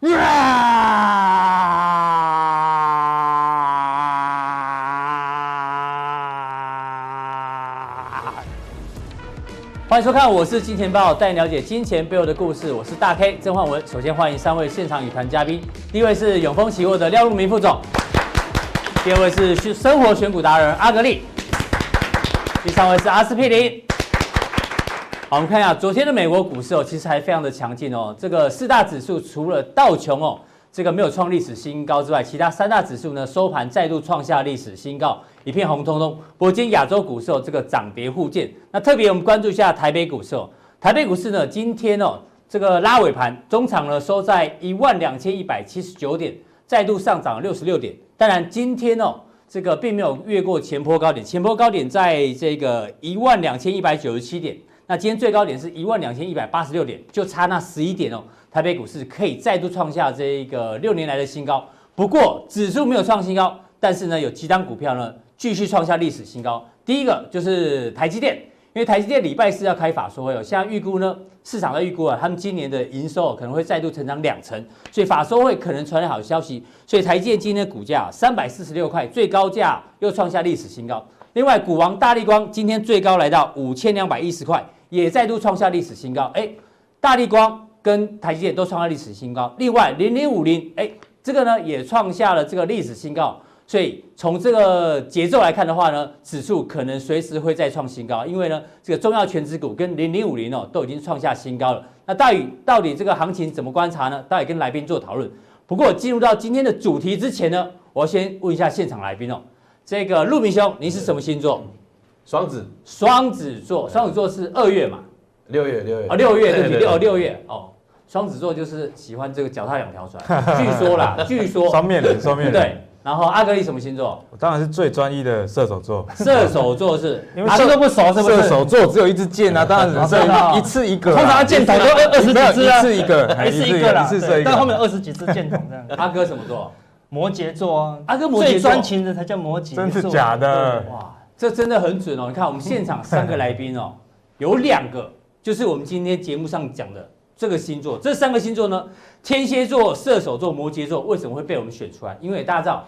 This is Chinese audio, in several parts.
欢迎收看，我是金钱豹，带你了解金钱背后的故事。我是大 K 曾焕文。首先欢迎三位现场与谈嘉宾，第一位是永丰期货的廖路明副总，第二位是生活选股达人阿格力，第三位是阿司匹林。好，我们看一下昨天的美国股市哦，其实还非常的强劲哦。这个四大指数除了道琼哦，这个没有创历史新高之外，其他三大指数呢收盘再度创下历史新高，一片红彤彤。不过今天亚洲股市哦，这个涨跌互见。那特别我们关注一下台北股市哦，台北股市呢今天哦这个拉尾盘，中场呢收在一万两千一百七十九点，再度上涨六十六点。当然今天哦这个并没有越过前波高点，前波高点在这个一万两千一百九十七点。那今天最高点是一万两千一百八十六点，就差那十一点哦。台北股市可以再度创下这个六年来的新高。不过指数没有创新高，但是呢，有几档股票呢继续创下历史新高。第一个就是台积电，因为台积电礼拜四要开法说会哦，现在预估呢，市场的预估啊，他们今年的营收可能会再度成长两成，所以法说会可能传来好消息。所以台积电今天的股价三百四十六块，最高价又创下历史新高。另外，股王大立光今天最高来到五千两百一十块。也再度创下历史新高，哎，大立光跟台积电都创下历史新高。另外，零零五零，哎，这个呢也创下了这个历史新高。所以从这个节奏来看的话呢，指数可能随时会再创新高，因为呢这个重要权值股跟零零五零哦都已经创下新高了。那大宇到底这个行情怎么观察呢？到底跟来宾做讨论。不过进入到今天的主题之前呢，我要先问一下现场来宾哦，这个陆明兄，您是什么星座？双子，双子座，双子座是二月嘛？六月，六月啊，六月对不起？六六月哦，双子座就是喜欢这个脚踏两条船，据说啦，据说双面人，双面人。对，然后阿格力什么星座？我当然是最专一的射手座。射手座是，因为阿哥都不熟，是不是？射手座只有一支箭啊，当然只是一次一个。通常箭头都二二十几支啊，一次一个，一次一个啦，但后面二十几支箭筒这样。阿哥什么座？摩羯座啊，阿哥摩羯座，最专情的才叫摩羯座。真是假的？哇！这真的很准哦！你看我们现场三个来宾哦，有两个就是我们今天节目上讲的这个星座。这三个星座呢，天蝎座、射手座、摩羯座，为什么会被我们选出来？因为大家知道，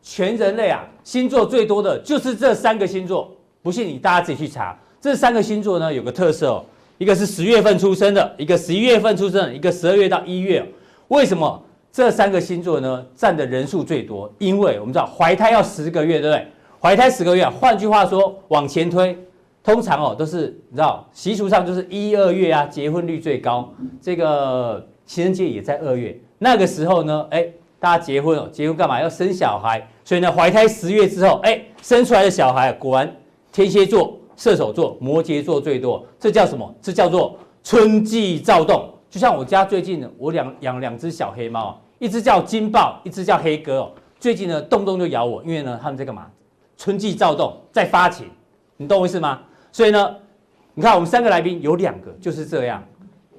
全人类啊，星座最多的就是这三个星座。不信你大家自己去查，这三个星座呢有个特色哦，一个是十月份出生的，一个十一月份出生的，一个十二月到一月。为什么这三个星座呢占的人数最多？因为我们知道怀胎要十个月，对不对？怀胎十个月，换句话说，往前推，通常哦都是你知道习俗上就是一二月啊，结婚率最高。这个情人节也在二月，那个时候呢，哎，大家结婚哦，结婚干嘛？要生小孩，所以呢，怀胎十月之后，哎，生出来的小孩果然天蝎座、射手座、摩羯座最多。这叫什么？这叫做春季躁动。就像我家最近呢，我养养两只小黑猫，一只叫金豹，一只叫黑哥哦。最近呢，动不动就咬我，因为呢，他们在干嘛？春季躁动在发情，你懂我意思吗？所以呢，你看我们三个来宾有两个就是这样。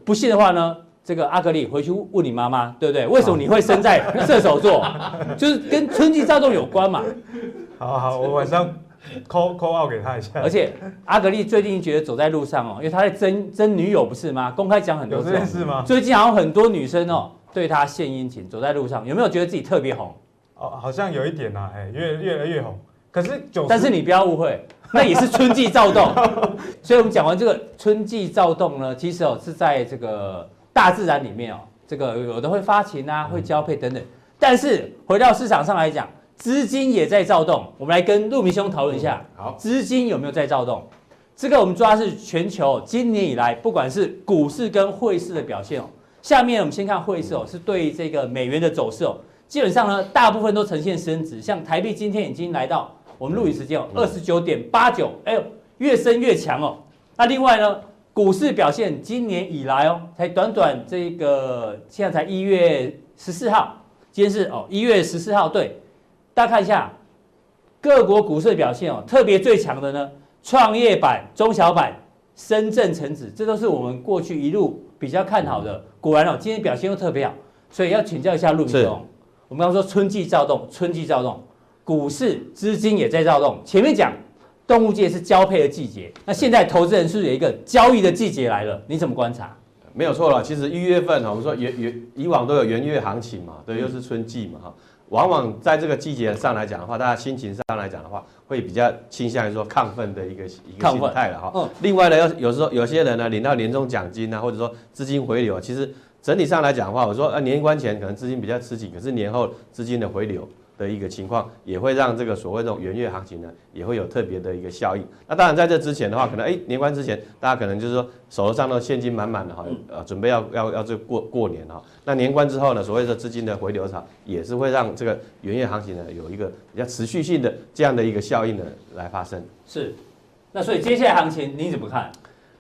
不信的话呢，这个阿格力回去问你妈妈，对不对？为什么你会生在射手座？就是跟春季躁动有关嘛。好好，我晚上 call call out 给他一下。而且阿格力最近觉得走在路上哦，因为他在争争女友不是吗？公开讲很多件事吗？最近好像很多女生哦对他献殷勤，走在路上有没有觉得自己特别红？哦，好像有一点呐、啊，哎，越越来越红。可是，但是你不要误会，那也是春季躁动。所以，我们讲完这个春季躁动呢，其实哦是在这个大自然里面哦，这个有的会发情啊，会交配等等。但是回到市场上来讲，资金也在躁动。我们来跟路明兄讨论一下，好，资金有没有在躁动？这个我们抓的是全球今年以来，不管是股市跟汇市的表现哦。下面我们先看汇市哦，是对这个美元的走势哦，基本上呢，大部分都呈现升值，像台币今天已经来到。我们录影时间哦，二十九点八九，哎呦，越升越强哦。那另外呢，股市表现今年以来哦，才短短这个现在才一月十四号，今天是哦一月十四号，对，大家看一下各国股市的表现哦，特别最强的呢，创业板、中小板、深圳成指，这都是我们过去一路比较看好的。果然哦，今天表现又特别好，所以要请教一下陆明兄。我们刚刚说春季躁动，春季躁动。股市资金也在躁动。前面讲动物界是交配的季节，那现在投资人是有一个交易的季节来了，你怎么观察？没有错了。其实一月份我们说元元以往都有元月行情嘛，对，又是春季嘛哈。往往在这个季节上来讲的话，大家心情上来讲的话，会比较倾向于说亢奋的一个一个心态了哈。嗯。另外呢，有有时候有些人呢领到年终奖金啊，或者说资金回流，其实整体上来讲的话，我说呃年关前可能资金比较吃紧，可是年后资金的回流。的一个情况，也会让这个所谓这种元月行情呢，也会有特别的一个效应。那当然在这之前的话，可能哎年关之前，大家可能就是说手头上的现金满满的哈，呃准备要要要这过过年哈。那年关之后呢，所谓的资金的回流潮，也是会让这个元月行情呢有一个比较持续性的这样的一个效应呢来发生。是，那所以接下来行情你怎么看？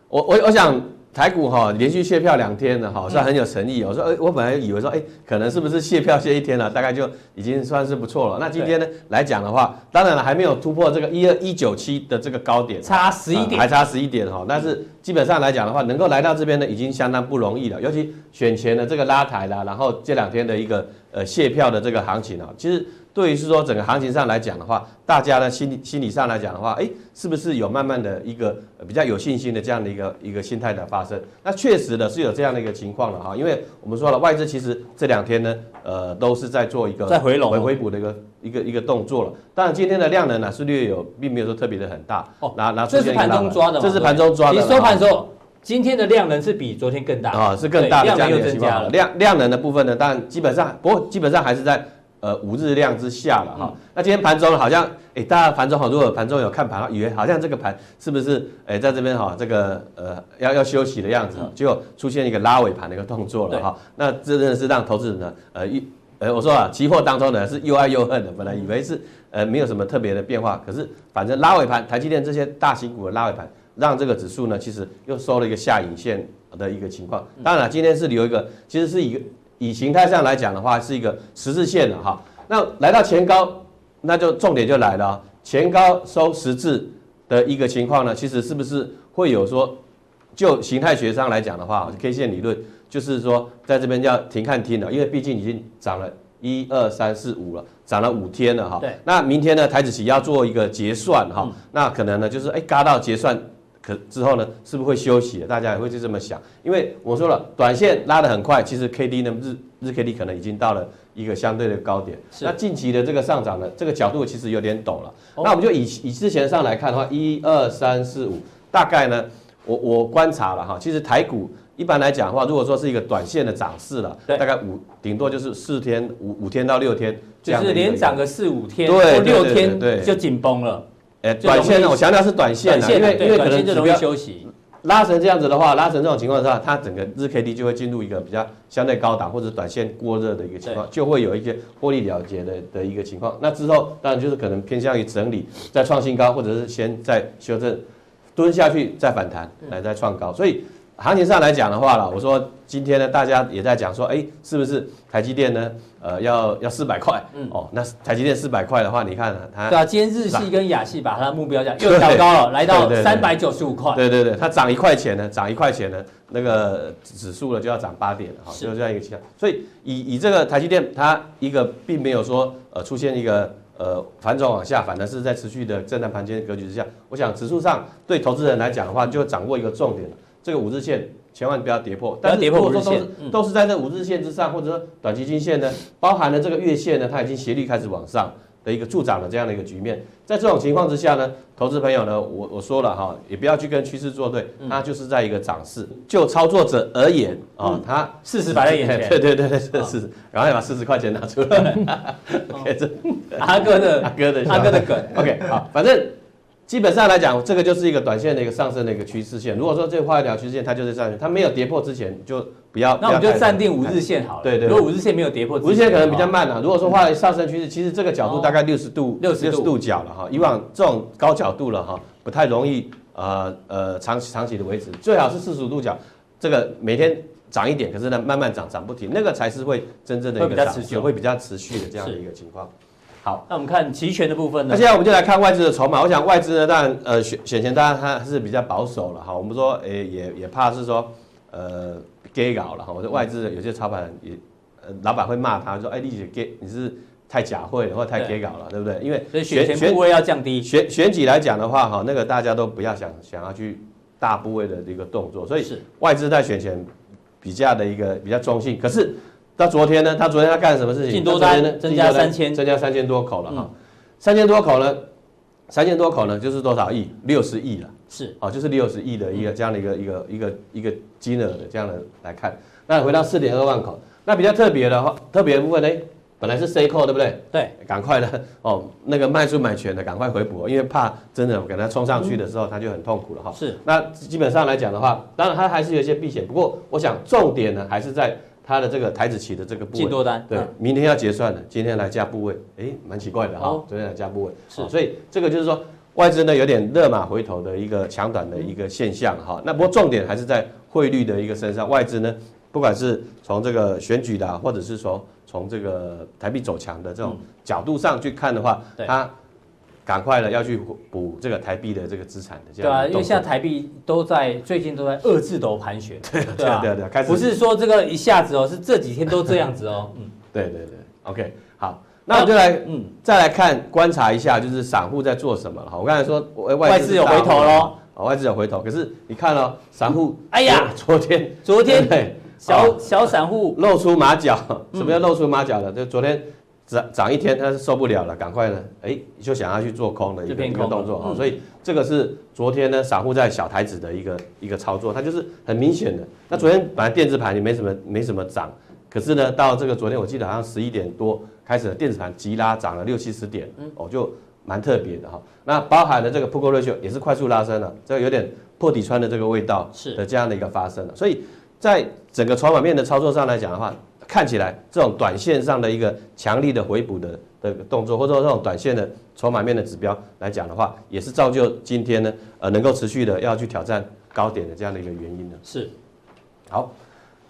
我我我想。台股哈连续卸票两天了哈，算很有诚意。我说，哎，我本来以为说，哎，可能是不是卸票卸一天了，大概就已经算是不错了。那今天呢来讲的话，当然了还没有突破这个一二一九七的这个高点，差十一点，还差十一点哈。但是基本上来讲的话，能够来到这边呢，已经相当不容易了。尤其选前的这个拉抬啦，然后这两天的一个呃卸票的这个行情啊，其实。对于是说整个行情上来讲的话，大家呢心理心理上来讲的话，哎，是不是有慢慢的一个比较有信心的这样的一个一个心态的发生？那确实的是有这样的一个情况了哈，因为我们说了外资其实这两天呢，呃，都是在做一个在回笼回回补的一个一个一个动作了。当然今天的量能呢是略有，并没有说特别的很大。哦，拿拿这是盘中抓的，这是盘中抓的。你收盘的时候，今天的量能是比昨天更大啊，是更大的量又增加了。量量能的部分呢，当然基本上不过基本上还是在。呃，五日量之下了哈。那今天盘中好像，哎，大家盘中好，如果盘中有看盘，以为好像这个盘是不是，哎，在这边哈，这个呃要要休息的样子，结果出现一个拉尾盘的一个动作了哈。那这真的是让投资人呢，呃一，呃我说啊，期货当中呢是又爱又恨的，本来以为是呃没有什么特别的变化，可是反正拉尾盘，台积电这些大型股的拉尾盘，让这个指数呢其实又收了一个下影线的一个情况。当然了，今天是留一个，其实是一个。以形态上来讲的话，是一个十字线的哈。那来到前高，那就重点就来了，前高收十字的一个情况呢，其实是不是会有说，就形态学上来讲的话，K 线理论就是说，在这边要停看听了，因为毕竟已经涨了一二三四五了，涨了五天了哈。对。那明天呢，台子期要做一个结算哈，那可能呢就是哎，嘎到结算。之后呢，是不是会休息？大家也会就这么想，因为我说了，短线拉得很快，其实 K D 呢，日日 K D 可能已经到了一个相对的高点。是。那近期的这个上涨呢，这个角度其实有点陡了。哦、那我们就以以之前上来看的话，一二三四五，大概呢，我我观察了哈，其实台股一般来讲的话，如果说是一个短线的涨势了，大概五顶多就是四天五五天到六天，就是连涨个四五天或六天，就紧绷了。哎，短线呢，我强调是短线的，因为因为可能就容易休息。拉成这样子的话，拉成这种情况下，它整个日 K D 就会进入一个比较相对高档或者短线过热的一个情况，就会有一些获利了结的的一个情况。那之后当然就是可能偏向于整理，再创新高，或者是先再修正，蹲下去再反弹来再创高。所以行情上来讲的话了，我说今天呢，大家也在讲说，哎，是不是台积电呢？呃，要要四百块，嗯，哦，那台积电四百块的话，你看它，对啊，今天日系跟亚系把它的目标价又调高了，来到三百九十五块，对对对，它涨一块钱呢，涨一块钱呢，那个指数呢就要涨八点了，哈，就是这样一个情况。所以以以这个台积电，它一个并没有说呃出现一个呃反转往下，反而是在持续的震荡盘间格局之下，我想指数上对投资人来讲的话，就掌握一个重点了，这个五日线。千万不要跌破，但是如果说都是都是在这五日线之上，或者说短期均线呢，包含了这个月线呢，它已经斜率开始往上的一个助长的这样的一个局面。在这种情况之下呢，投资朋友呢，我我说了哈，也不要去跟趋势作对，它就是在一个涨势。就操作者而言啊，它事实摆在眼前，对对对对，是事实。赶快把四十块钱拿出来。OK，这阿哥的 阿哥的阿哥的梗。OK，好，反正。基本上来讲，这个就是一个短线的一个上升的一个趋势线。如果说这画一条趋势线，它就是上去，它没有跌破之前就不要。那我们就暂定五日线好了。对对。如果五日线没有跌破，五日线可能比较慢了。如果说画上升趋势，其实这个角度大概六十度，六十度角了哈。以往这种高角度了哈，不太容易呃呃长期长期的维持。最好是四十五度角，这个每天涨一点，可是呢慢慢涨涨不停，那个才是会真正的一个持续，会比较持续的这样的一个情况。好，那我们看期权的部分呢？那现在我们就来看外资的筹码。我想外资呢，当然呃选选前当然它是比较保守了哈。我们说诶、欸、也也怕是说呃给搞了哈。我说外资有些操盘也呃老板会骂他说哎你给你是太假会了或者太给搞了对，不对？因为所以选前部位要降低。选选举来讲的话哈，那个大家都不要想想要去大部位的一个动作。所以是外资在选前比较的一个比较中性。可是到昨天呢，他昨天他干什么事情？进多单呢？增加三千，增加三千多口了哈。三千多口呢？三千多口呢？就是多少亿？六十亿了。是哦，就是六十亿的一个这样的一个一个一个一个金额的这样的来看。那回到四点二万口，那比较特别的话，特别的部分呢？本来是 C 扣对不对？对，赶快的哦，那个卖出买权的赶快回补，因为怕真的给它冲上去的时候，他就很痛苦了哈。是，那基本上来讲的话，当然它还是有一些避险，不过我想重点呢还是在它的这个台子期的这个部位。进多单。对，明天要结算了，今天来加部位，哎，蛮奇怪的哈，昨天来加部位。是，所以这个就是说外资呢有点热马回头的一个强短的一个现象哈。那不过重点还是在汇率的一个身上，外资呢不管是从这个选举的，或者是说。从这个台币走强的这种角度上去看的话，它赶快的要去补这个台币的这个资产的这样。对啊，因为现在台币都在最近都在二字头盘旋。对对对对，开始不是说这个一下子哦，是这几天都这样子哦。嗯，对对对，OK，好，那我就来嗯再来看观察一下，就是散户在做什么了。好，我刚才说外资有回头喽，外资有回头，可是你看哦，散户，哎呀，昨天昨天对。小小散户露出马脚，什么叫露出马脚呢？就昨天涨涨一天，他是受不了了，赶快呢，哎，就想要去做空的一个一个动作啊。所以这个是昨天呢，散户在小台子的一个一个操作，它就是很明显的。那昨天本来电子盘也没什么没什么涨，可是呢，到这个昨天我记得好像十一点多开始，电子盘急拉涨了六七十点，哦，就蛮特别的哈。那包含了这个 Put Call Ratio 也是快速拉升了，这个有点破底穿的这个味道是的这样的一个发生了，所以。在整个筹码面的操作上来讲的话，看起来这种短线上的一个强力的回补的的动作，或者说这种短线的筹码面的指标来讲的话，也是造就今天呢，呃，能够持续的要去挑战高点的这样的一个原因呢。是。好，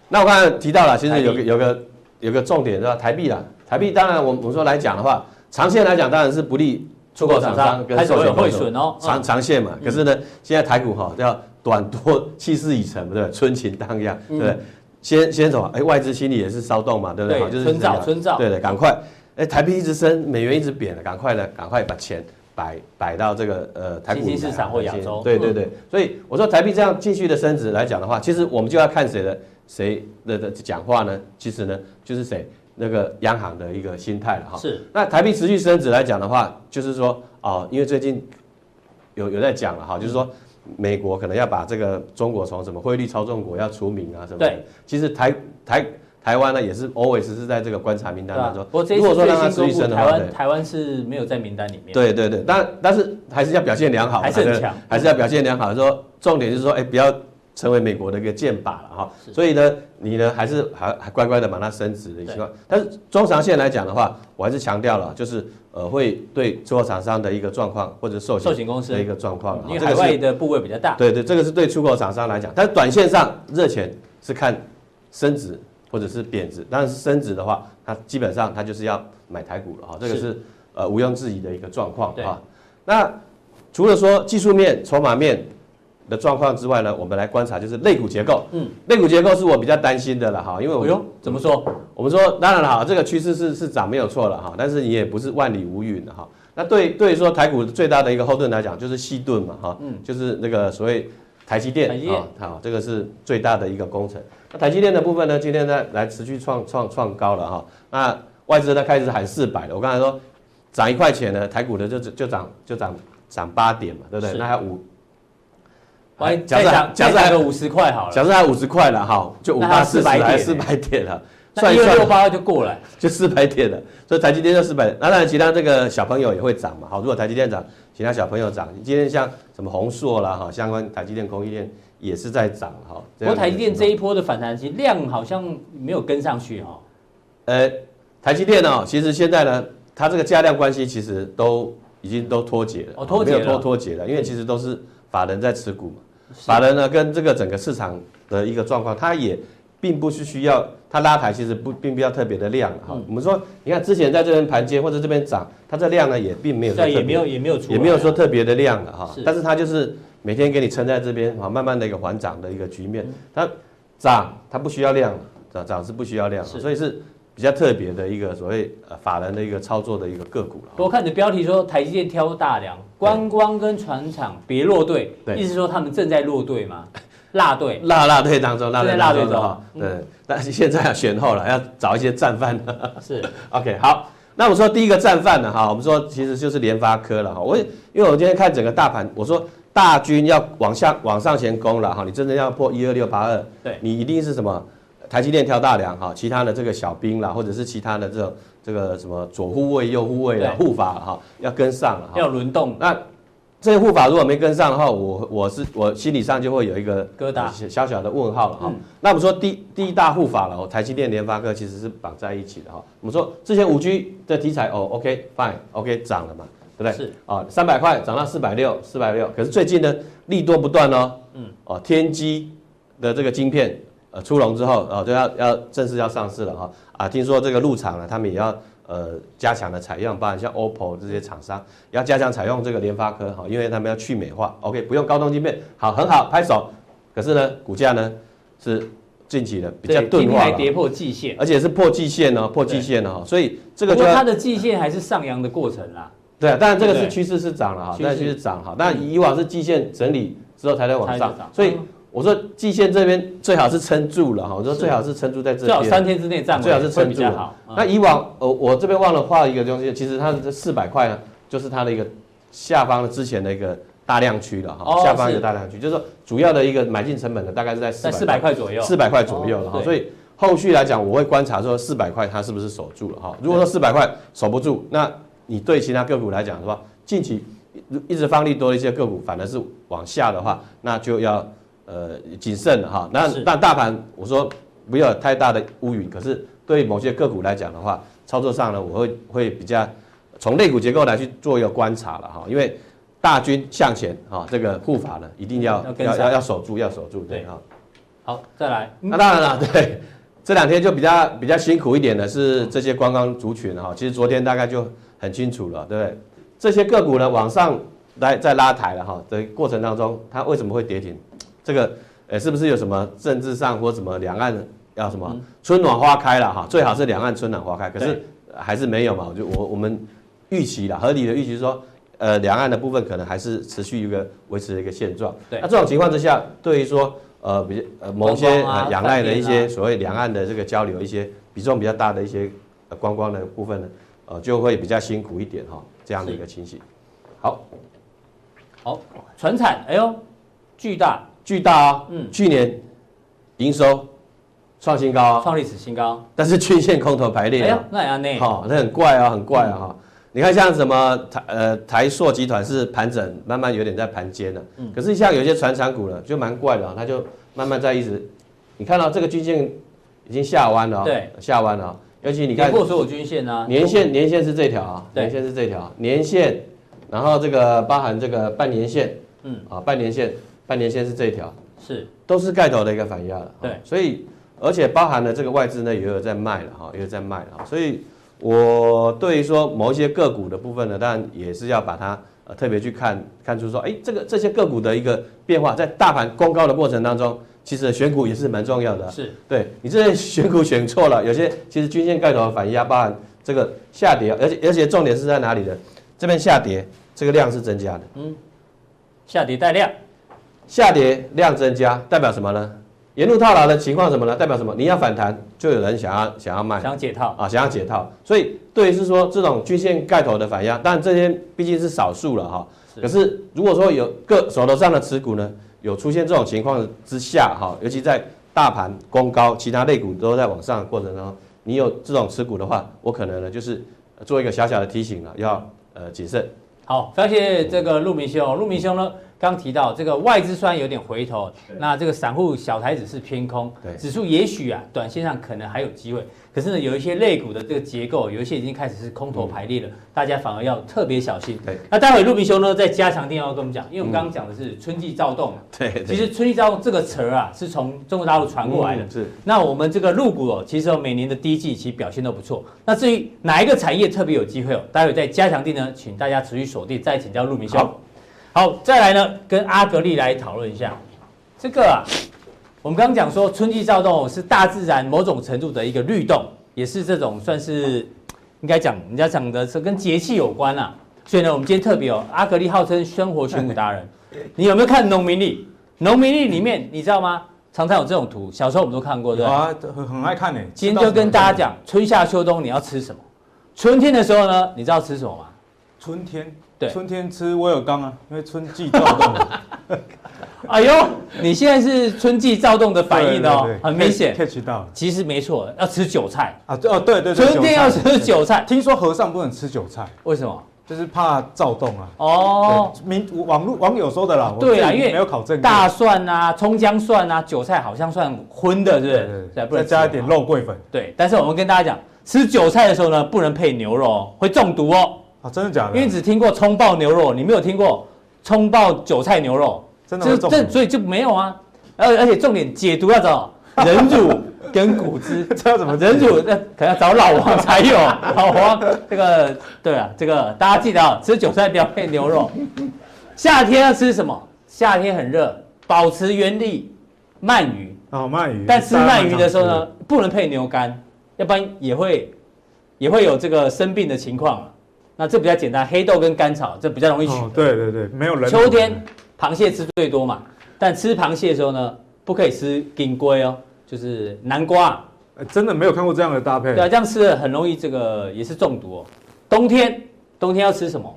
那我刚才提到了，其实有个有个有个重点是吧？台币啦，台币当然我们我们说来讲的话，长线来讲当然是不利出口厂商跟寿险汇损哦，长长线嘛。可是呢，现在台股哈都要。短多气势已成，对不对？春情荡漾，对不对？先先走，哎，外资心里也是骚动嘛，对不对？就是春造，春造，对的，赶快，哎，台币一直升，美元一直贬了，赶快的，赶快把钱摆摆到这个呃台股市场或亚洲，对对对。所以我说台币这样继续的升值来讲的话，其实我们就要看谁的谁的的讲话呢？其实呢，就是谁那个央行的一个心态了哈。是。那台币持续升值来讲的话，就是说哦，因为最近有有在讲了哈，就是说。美国可能要把这个中国从什么汇率操纵国要除名啊什么的。对，其实台台台湾呢也是 always 是在这个观察名单当中。不过如果说让它持续升的话，台湾台湾是没有在名单里面。对对对，但但是还是要表现良好，还是很强，还是要表现良好。说重点就是说，哎，不要成为美国的一个箭靶了哈。所以呢，你呢还是还还乖乖的把它升值的情况。但是中长线来讲的话，我还是强调了，就是。呃，会对出口厂商的一个状况，或者寿险公司的一个状况，因为海外的部位比较大。对对，这个是对出口厂商来讲，但是短线上热钱是看升值或者是贬值，但是升值的话，它基本上它就是要买台股了哈，这个是呃毋庸置疑的一个状况啊。那除了说技术面、筹码面的状况之外呢，我们来观察就是肋骨结构。嗯，肋骨结构是我比较担心的了哈，因为我们怎么说？我们说当然了哈，这个趋势是是涨没有错了哈，但是你也不是万里无云的哈。那对对于说台股最大的一个后盾来讲，就是西盾嘛哈，嗯，就是那个所谓台积电啊，好，这个是最大的一个工程。那台积电的部分呢，今天呢来持续创创创高了哈。那外资呢开始喊四百了，我刚才说涨一块钱呢，台股的就就涨就涨涨八点嘛，对不对？那还五。假设假设还有五十块好了，假设还有五十块了哈，就五八四百点，四百点了，算一算六八就过来，就四百点了。所以台积电就四百，那当然其他这个小朋友也会涨嘛。好，如果台积电涨，其他小朋友涨。今天像什么宏硕啦哈，相关台积电、工艺链也是在涨哈。不过台积电这一波的反弹，其实量好像没有跟上去哈。呃，台积电哦，其实现在呢，它这个价量关系其实都已经都脱节了，哦，脱节了，脱脱节了，因为其实都是法人在持股嘛。法人呢，跟这个整个市场的一个状况，它也并不是需要它拉抬，其实不并不要特别的量哈。我们说，你看之前在这边盘接或者这边涨，它这量呢也并没有也没有也没有出，也没有说特别的量了哈。但是它就是每天给你撑在这边啊，慢慢的一个缓涨的一个局面。它涨它不需要量，涨涨是不需要量，所以是。比较特别的一个所谓呃法人的一个操作的一个个股了。我看你的标题说台积电挑大梁，观光跟船厂别落队，意思说他们正在落队吗？落队，辣辣队当中，落队辣队中哈，对，但是现在要选后了，要找一些战犯。是，OK，好，那我们说第一个战犯呢，哈，我们说其实就是联发科了哈。我因为我今天看整个大盘，我说大军要往下往上前攻了哈，你真的要破一二六八二，对，你一定是什么台积电挑大梁哈，其他的这个小兵啦，或者是其他的这种这个什么左护卫右护卫的护法哈，要跟上了，要轮动那。这些护法如果没跟上的话，我我是我心理上就会有一个疙瘩，小小的问号了哈。嗯、那我们说第第一大护法了，台积电、联发科其实是绑在一起的哈。我们说之前五 G 的题材哦，OK fine，OK 涨了嘛，对不对？是啊，三百块涨到四百六，四百六。可是最近呢，利多不断哦。嗯。哦，天玑的这个晶片呃出笼之后，哦就要要正式要上市了哈。啊，听说这个入场了，他们也要。呃，加强的采用，包含像 OPPO 这些厂商，要加强采用这个联发科哈，因为他们要去美化，OK，不用高通晶片，好，很好，拍手。可是呢，股价呢是近期的比较钝化了，跌破季线，而且是破季线哦，破季线哦，所以这个就它的季线还是上扬的过程啦。对啊，当然这个是趋势是涨了哈，但趋势涨哈，但以往是季线整理之后才在往上，所以。我说季线这边最好是撑住了哈，我说最好是撑住在这边，最好三天之内站稳，最好是撑住了。那以往，呃，我这边忘了画一个东西，其实它的这四百块呢，就是它的一个下方的之前的一个大量区了哈，下方一个大量区，就是说主要的一个买进成本呢，大概是在四百块左右，四百块左右了哈。所以后续来讲，我会观察说四百块它是不是守住了哈。如果说四百块守不住，那你对其他个股来讲的话，近期一直放利多的一些个股，反而是往下的话，那就要。呃，谨慎哈，那那大盘我说不要有太大的乌云，可是对某些个股来讲的话，操作上呢，我会会比较从类股结构来去做一个观察了哈，因为大军向前哈，这个护法呢一定要要要要守住，要守住，对哈。好，再来，那当然了，对，这两天就比较比较辛苦一点的是这些观光族群哈，其实昨天大概就很清楚了，对不对？这些个股呢往上来再拉抬了哈，的过程当中，它为什么会跌停？这个，呃，是不是有什么政治上或什么两岸要什么春暖花开了哈？最好是两岸春暖花开，可是还是没有嘛？我就我我们预期了，合理的预期说，呃，两岸的部分可能还是持续一个维持的一个现状。对，那这种情况之下，对于说呃比较呃某些呃仰赖的一些所谓两岸的这个交流一些比重比较大的一些观光的部分呢，呃就会比较辛苦一点哈，这样的一个情形。好，好，传产，哎呦，巨大。巨大啊，嗯，去年营收创新高啊，创历史新高，但是均线空头排列，哎呀，那也那，好，那很怪啊，很怪啊哈。你看像什么台呃台塑集团是盘整，慢慢有点在盘间了，嗯，可是像有些传产股呢，就蛮怪的啊，它就慢慢在一直，你看到这个均线已经下弯了，对，下弯了，尤其你看过所有均线啊，年线年线是这条啊，年线是这条，年线，然后这个包含这个半年线，嗯，啊半年线。半年线是这一条，是。都是盖头的一个反压了，对，所以而且包含了这个外资呢也有在卖了哈，也有在卖了，所以我对于说某一些个股的部分呢，当然也是要把它呃特别去看看出说，哎，这个这些个股的一个变化，在大盘攻高的过程当中，其实选股也是蛮重要的，是。对你这些选股选错了，有些其实均线盖头的反压，包含这个下跌，而且而且重点是在哪里的？这边下跌，这个量是增加的，嗯，下跌带量。下跌量增加代表什么呢？沿路套牢的情况什么呢？代表什么？你要反弹，就有人想要想要卖，想解套啊，想要解套。所以对于是说这种均线盖头的反压，但这些毕竟是少数了哈。可是如果说有个手头上的持股呢，有出现这种情况之下哈，尤其在大盘攻高，其他类股都在往上的过程当中，你有这种持股的话，我可能呢就是做一个小小的提醒了，要呃谨慎。好，谢谢这个陆明兄，陆明兄呢？刚提到这个外资虽然有点回头，那这个散户小台子是偏空，指数也许啊短线上可能还有机会，可是呢有一些类股的这个结构，有一些已经开始是空头排列了，大家反而要特别小心。对，那待会陆明兄呢在加强錠要跟我们讲，因为我们刚刚讲的是春季躁动，对，其实春季躁动这个词儿啊是从中国大陆传过来的，是。那我们这个入股哦，其实每年的第一季其实表现都不错。那至于哪一个产业特别有机会哦，待会在加强錠呢，请大家持续锁定，再请教陆明兄。好，再来呢，跟阿格力来讨论一下这个啊。我们刚刚讲说，春季躁动是大自然某种程度的一个律动，也是这种算是应该讲，人家讲的是跟节气有关啊。所以呢，我们今天特别哦，阿格力号称生活选股达人，你有没有看农民历？农民历里面你知道吗？常常有这种图，小时候我们都看过，对吧？很很爱看呢。今天就跟大家讲，春夏秋冬你要吃什么？春天的时候呢，你知道吃什么吗？春天，对，春天吃威尔刚啊，因为春季躁动。哎呦，你现在是春季躁动的反应哦，很明显。catch 到，其实没错，要吃韭菜啊。哦，对对对，春天要吃韭菜。听说和尚不能吃韭菜，为什么？就是怕躁动啊！哦，民网络网友说的啦。对啊，因为没有考证。大蒜啊、葱姜蒜啊、韭菜好像算荤的，是不对？再加一点肉桂粉。对，但是我们跟大家讲，吃韭菜的时候呢，不能配牛肉，会中毒哦。啊，真的假的？因为只听过葱爆牛肉，你没有听过葱爆韭菜牛肉，真的。这所以就没有啊。而而且重点解毒要找人乳。跟骨汁，这要怎么人乳？那可能要找老王才有。老王，这个对啊，这个大家记得啊，吃韭菜不要配牛肉。夏天要吃什么？夏天很热，保持原力，鳗鱼。哦，鳗鱼。但吃鳗鱼的时候呢，不能配牛肝，要不然也会也会有这个生病的情况。那这比较简单，黑豆跟甘草，这比较容易取。哦，对对对，没有人。秋天螃蟹吃最多嘛，但吃螃蟹的时候呢，不可以吃金龟哦。就是南瓜，真的没有看过这样的搭配。对啊，这样吃很容易这个也是中毒哦。冬天，冬天要吃什么？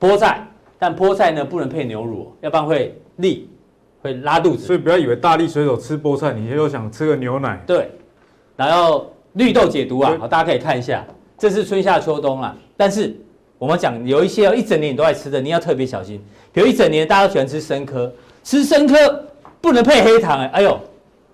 菠菜，但菠菜呢不能配牛乳，要不然会腻，会拉肚子。所以不要以为大力水手吃菠菜，你又想吃个牛奶。对，然后绿豆解毒啊，好，大家可以看一下，这是春夏秋冬啊。但是我们讲有一些一整年你都爱吃的，你要特别小心。比如一整年大家都喜欢吃生科，吃生科不能配黑糖哎，哎呦。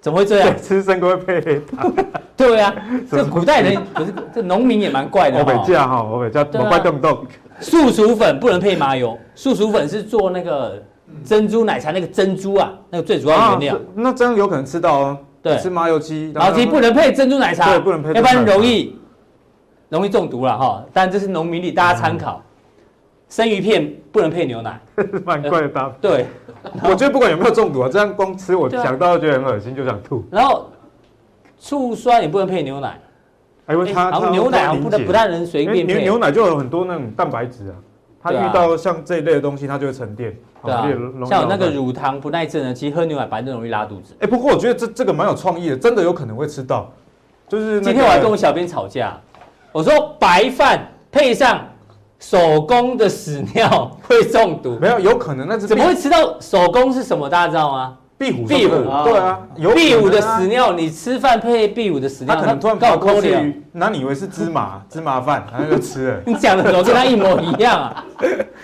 怎么会这样？吃生会配黑糖？对啊，这古代人不是这农民也蛮怪的哈。我北家哈，我北家我怪动动。素薯粉不能配麻油，素薯粉是做那个珍珠奶茶那个珍珠啊，那个最主要原料。那这样有可能吃到哦。对，吃麻油鸡，麻油鸡不能配珍珠奶茶，对，不能配，要不然容易容易中毒了哈。但这是农民力，大家参考。生鱼片不能配牛奶，蛮怪的搭配。对。我觉得不管有没有中毒啊，这样光吃我想到就觉得很恶心，就想吐。然后醋酸也不能配牛奶，因为它牛奶不能不太能随便配。牛奶就有很多那种蛋白质啊，它遇到像这一类的东西，它就会沉淀。对啊，像有那个乳糖不耐症的，其实喝牛奶白就容易拉肚子。哎，不过我觉得这这个蛮有创意的，真的有可能会吃到。就是今天我还跟我小编吵架，我说白饭配上。手工的屎尿 会中毒？没有，有可能那是怎么会吃到手工是什么？大家知道吗？壁虎，壁虎，对啊，壁虎的屎尿，你吃饭配壁虎的屎尿，他可能突然搞空了，那你以为是芝麻 芝麻饭，然后就吃了。你讲的怎么跟他一模一样啊？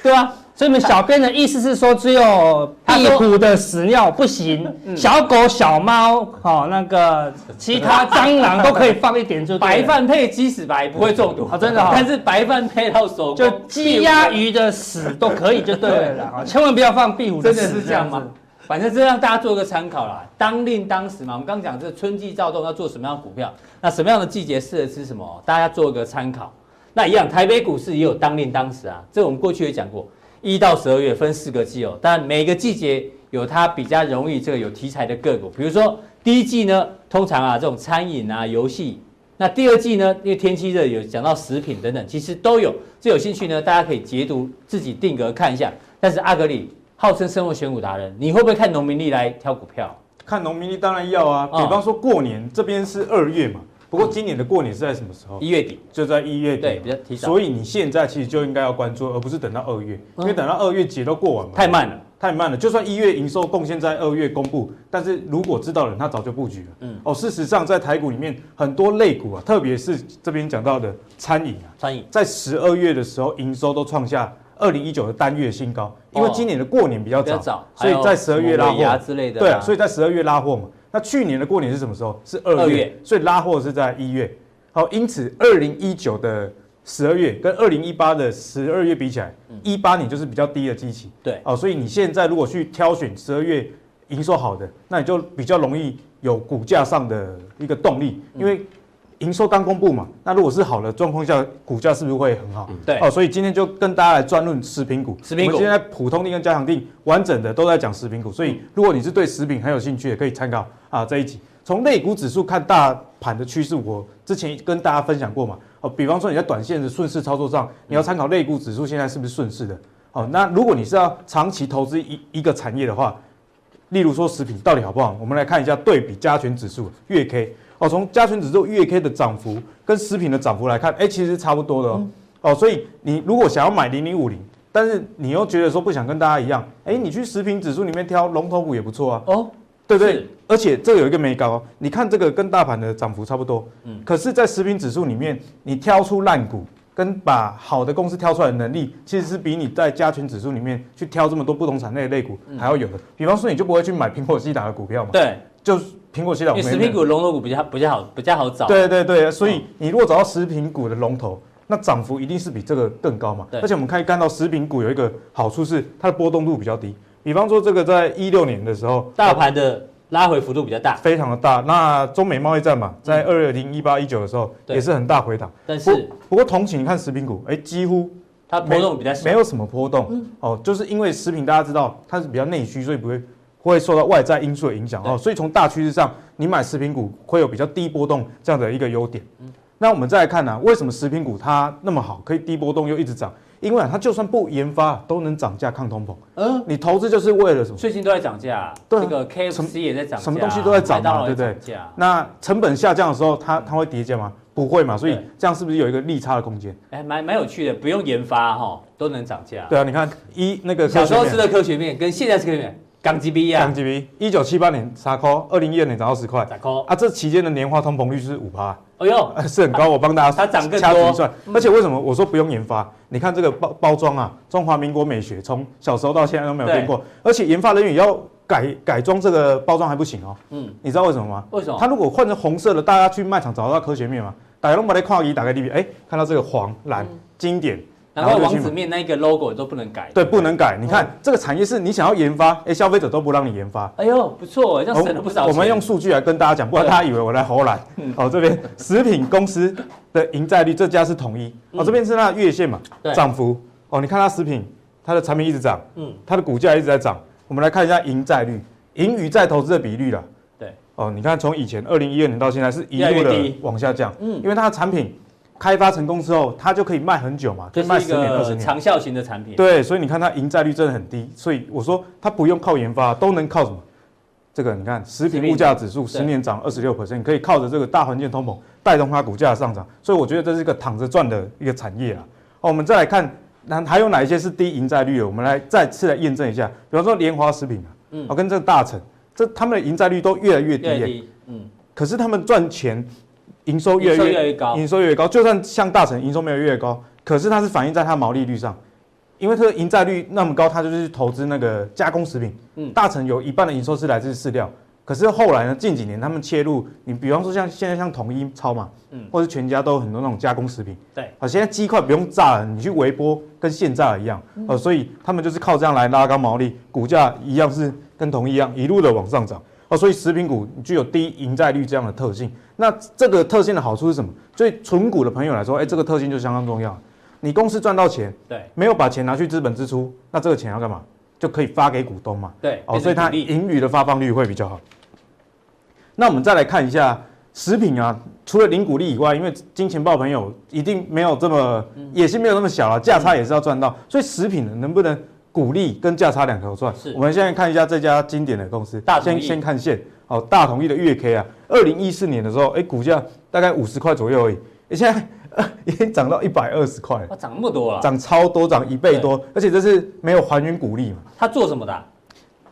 对啊。所以，我们小编的意思是说，只有壁虎的屎尿不行，小狗、小猫，哦，那个其他蟑螂都可以放一点，就 白饭配鸡屎白不会中毒，真的。但是白饭配到手就鸡鸭鱼的屎都可以，就对了啊，千万不要放壁虎的屎。真的是这样吗？反正这让大家做个参考啦，当令当时嘛。我们刚讲这春季躁动要做什么样的股票，那什么样的季节适合吃什么，大家做一个参考。那一样，台北股市也有当令当时啊，这我们过去也讲过。一到十二月分四个季哦，但每个季节有它比较容易这个有题材的个股，比如说第一季呢，通常啊这种餐饮啊游戏，那第二季呢，因为天气热有讲到食品等等，其实都有。这有兴趣呢，大家可以截图自己定格看一下。但是阿格里号称生活选股达人，你会不会看农民历来挑股票？看农民历当然要啊，比方说过年这边是二月嘛。不过今年的过年是在什么时候？一月底，就在一月底，对，比较提早。所以你现在其实就应该要关注，而不是等到二月，因为等到二月节都过完了，太慢了，太慢了。就算一月营收贡献在二月公布，但是如果知道的人他早就布局了。嗯，哦，事实上在台股里面很多类股啊，特别是这边讲到的餐饮啊，餐饮在十二月的时候营收都创下二零一九的单月新高，因为今年的过年比较早，所以在十二月拉货之类的，对啊，所以在十二月拉货嘛。那去年的过年是什么时候？是二月，所以拉货是在一月。好，因此二零一九的十二月跟二零一八的十二月比起来，一八年就是比较低的基期。对，哦，所以你现在如果去挑选十二月营收好的，那你就比较容易有股价上的一个动力，因为营收刚公布嘛。那如果是好的状况下，股价是不是会很好？对，哦，所以今天就跟大家来专论食品股。食品股，我们现在普通定跟加强定完整的都在讲食品股，所以如果你是对食品很有兴趣，也可以参考啊这一集。从类股指数看大盘的趋势，我之前跟大家分享过嘛。哦，比方说你在短线的顺势操作上，你要参考类股指数现在是不是顺势的。哦，那如果你是要长期投资一一个产业的话，例如说食品到底好不好？我们来看一下对比加权指数月 K 哦，从加权指数月 K 的涨幅跟食品的涨幅来看，哎，其实差不多的哦。嗯、哦，所以你如果想要买零零五零，但是你又觉得说不想跟大家一样，哎，你去食品指数里面挑龙头股也不错啊。哦，对不对？而且这个有一个眉角哦，你看这个跟大盘的涨幅差不多，嗯，可是，在食品指数里面，你挑出烂股。跟把好的公司挑出来的能力，其实是比你在加权指数里面去挑这么多不同产类的类股还要有的。比方说，你就不会去买苹果西打的股票嘛？对，就是苹果西打。因为食品股龙头股比较比较好，比较好找。对对对，所以你如果找到食品股的龙头，那涨幅一定是比这个更高嘛。对而且我们可以看到，食品股有一个好处是它的波动度比较低。比方说，这个在一六年的时候，大盘的。拉回幅度比较大，非常的大。那中美贸易战嘛，在二零一八一九的时候也是很大回档。但是不过同期你看食品股，哎，几乎它波动比较小，没有什么波动。哦，就是因为食品大家知道它是比较内需，所以不会会受到外在因素的影响哦。所以从大趋势上，你买食品股会有比较低波动这样的一个优点。那我们再来看呢，为什么食品股它那么好，可以低波动又一直涨？因为啊，它就算不研发，都能涨价抗通膨。嗯，你投资就是为了什么？最近都在涨价。对，这个 KFC 也在涨价，什么东西都在涨嘛，对不对？那成本下降的时候，它它会跌价吗？不会嘛。所以这样是不是有一个利差的空间？哎，蛮蛮有趣的，不用研发哈，都能涨价。对啊，你看一那个小时候吃的科学面跟现在吃的科学面，港积比啊，港积比，一九七八年三块，二零一二年涨到十块，啊，这期间的年化通膨率是五趴。哎呦，是很高，我帮大家掐指一算。而且为什么我说不用研发？你看这个包包装啊，中华民国美学，从小时候到现在都没有变过。而且研发人员要改改装这个包装还不行哦。嗯，你知道为什么吗？为什么？它如果换成红色的，大家去卖场找得到科学面吗？大家都把它跨一打开 D B，，哎，看到这个黄蓝经典。然后王子面那个 logo 都不能改，对，不能改。你看这个产业是你想要研发，哎，消费者都不让你研发。哎呦，不错，这样省了不少。我们用数据来跟大家讲，不然大家以为我来胡来。哦，这边 食品公司的盈债率，这家是统一。哦，这边是它的月线嘛，涨幅。哦，你看它食品，它的产品一直涨，嗯，它的股价一直在涨。我们来看一下盈债率，盈余再投资的比率了。对。哦，你看从以前二零一二年到现在是一路的往下降，嗯，因为它的产品。开发成功之后，它就可以卖很久嘛，可以卖十年二十年，长效型的产品。对，所以你看它盈债率真的很低，所以我说它不用靠研发，都能靠什么？这个你看食品物价指数十年涨二十六 percent，可以靠着这个大环境通膨带动它股价的上涨，所以我觉得这是一个躺着赚的一个产业啊。好，我们再来看，那还有哪一些是低盈债率的？我们来再次来验证一下，比方说联华食品啊，嗯，跟这个大成，这他们的盈债率都越来越低，越低，嗯，可是他们赚钱。营收越来越，越高，营收越高。就算像大成营收没有越高，可是它是反映在它毛利率上，因为它的营债率那么高，它就是投资那个加工食品。嗯，大成有一半的营收是来自饲料，可是后来呢，近几年他们切入，你比方说像现在像统一超嘛，嗯，或者全家都有很多那种加工食品。对，啊，现在鸡块不用炸了，你去微波跟现炸一样，呃，所以他们就是靠这样来拉高毛利，股价一样是跟统一一样一路的往上涨。哦，所以食品股具有低盈债率这样的特性。那这个特性的好处是什么？对存股的朋友来说，哎，这个特性就相当重要。你公司赚到钱，对，没有把钱拿去资本支出，那这个钱要干嘛？就可以发给股东嘛。对，哦，所以它盈余的发放率会比较好。那我们再来看一下食品啊，除了零股利以外，因为金钱豹朋友一定没有这么野心，没有那么小啊，价差也是要赚到。所以食品能不能？股利跟价差两头赚。是，我们现在看一下这家经典的公司，大先先看线，好，大统一的月 K 啊，二零一四年的时候，哎，股价大概五十块左右而已，现在 已经涨到一百二十块，涨那么多啊，涨超多，涨一倍多，而且这是没有还原股利嘛？他做什么的？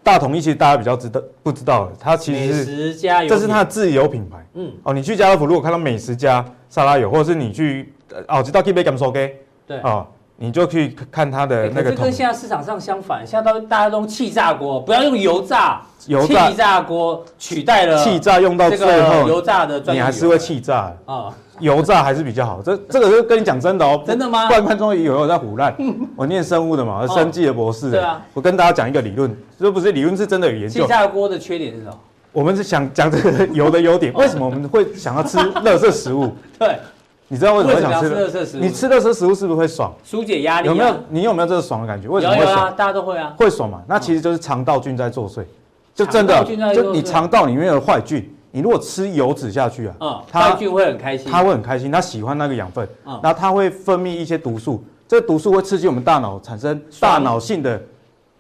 大统一其实大家比较知道不知道的，它其实是美食家油，这是它的自有品牌。嗯，哦，你去家乐福如果看到美食家沙拉油，或者是你去哦，知道 K 杯敢说给？对啊。你就去看它的那个。这跟现在市场上相反，现在都大家都用气炸锅，不要用油炸。油炸气炸锅取代了气炸，用到最后油炸的，你还是会气炸啊。油炸还是比较好。这这个就跟你讲真的哦。真的吗？观众有没有在唬烂？我念生物的嘛，生技的博士。对啊。我跟大家讲一个理论，这不是理论，是真的有研究。气炸锅的缺点是什么？我们是想讲这个油的优点。为什么我们会想要吃垃圾食物？对。你知道为什么想吃？你吃垃圾食物是不是会爽？疏解压力？有没有？你有没有这个爽的感觉？为什么会爽？大家都会啊，会爽嘛？那其实就是肠道菌在作祟，就真的，就你肠道里面的坏菌，你如果吃油脂下去啊，它菌会很开心，它会很开心，它喜欢那个养分，然后它会分泌一些毒素，这个毒素会刺激我们大脑产生大脑性的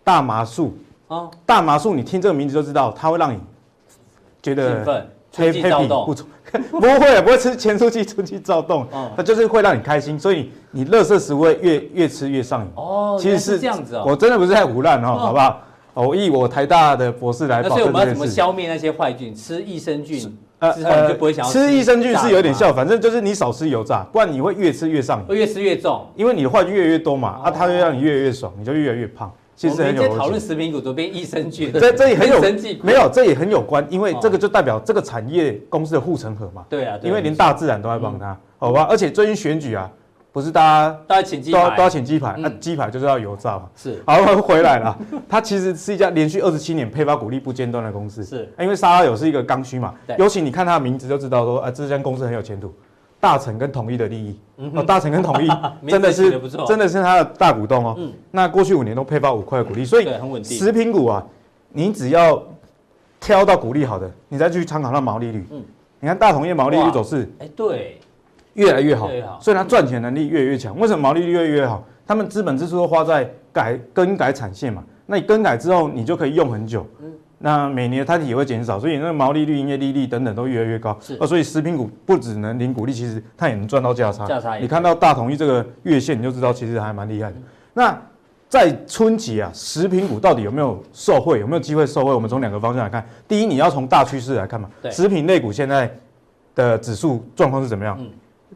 大麻素，哦，大麻素，你听这个名字就知道，它会让你觉得兴奋、春季躁动，不 不会，不会吃前出气、春季躁动，它就是会让你开心，所以你垃圾食物会越越吃越上瘾。哦，其实是这样子哦，我真的不是在胡乱哦，好不好？我以我台大的博士来所以我们要怎么消灭那些坏菌？吃益生菌。呃，就不会想吃益生菌是有点效，反正就是你少吃油炸，不然你会越吃越上瘾，会越吃越重，因为你的坏菌越来越多嘛，啊，它就让你越来越爽，你就越来越胖。其实很有逻辑。讨论食品股，都变益生菌，这这也很有 没有，这也很有关，因为这个就代表这个产业公司的护城河嘛。对啊，因为连大自然都在帮他，好吧？而且最近选举啊。不是大家都要请鸡排，都要请鸡排，那鸡排就是要油炸嘛。是，好，我们回来了。它其实是一家连续二十七年配发股利不间断的公司。是，因为沙拉油是一个刚需嘛。尤其你看它的名字就知道说，啊，这家公司很有前途。大成跟统一的利益，哦，大成跟统一 真的是真的是它的大股东哦。嗯。那过去五年都配发五块股利，所以很稳定。食品股啊，你只要挑到股利好的，你再去参考它毛利率。嗯。你看大同业毛利率走势，哎，对。越来越好，所以它赚钱能力越来越强。为什么毛利率越来越好？他们资本支出都花在改更改产线嘛。那你更改之后，你就可以用很久。嗯，那每年它也会减少，所以那个毛利率、营业利率等等都越来越高。是，所以食品股不只能领股利，其实它也能赚到价差。价差。你看到大统一这个月线，你就知道其实还蛮厉害的。那在春节啊，食品股到底有没有受惠？有没有机会受惠？我们从两个方向来看。第一，你要从大趋势来看嘛。对。食品类股现在的指数状况是怎么样？嗯。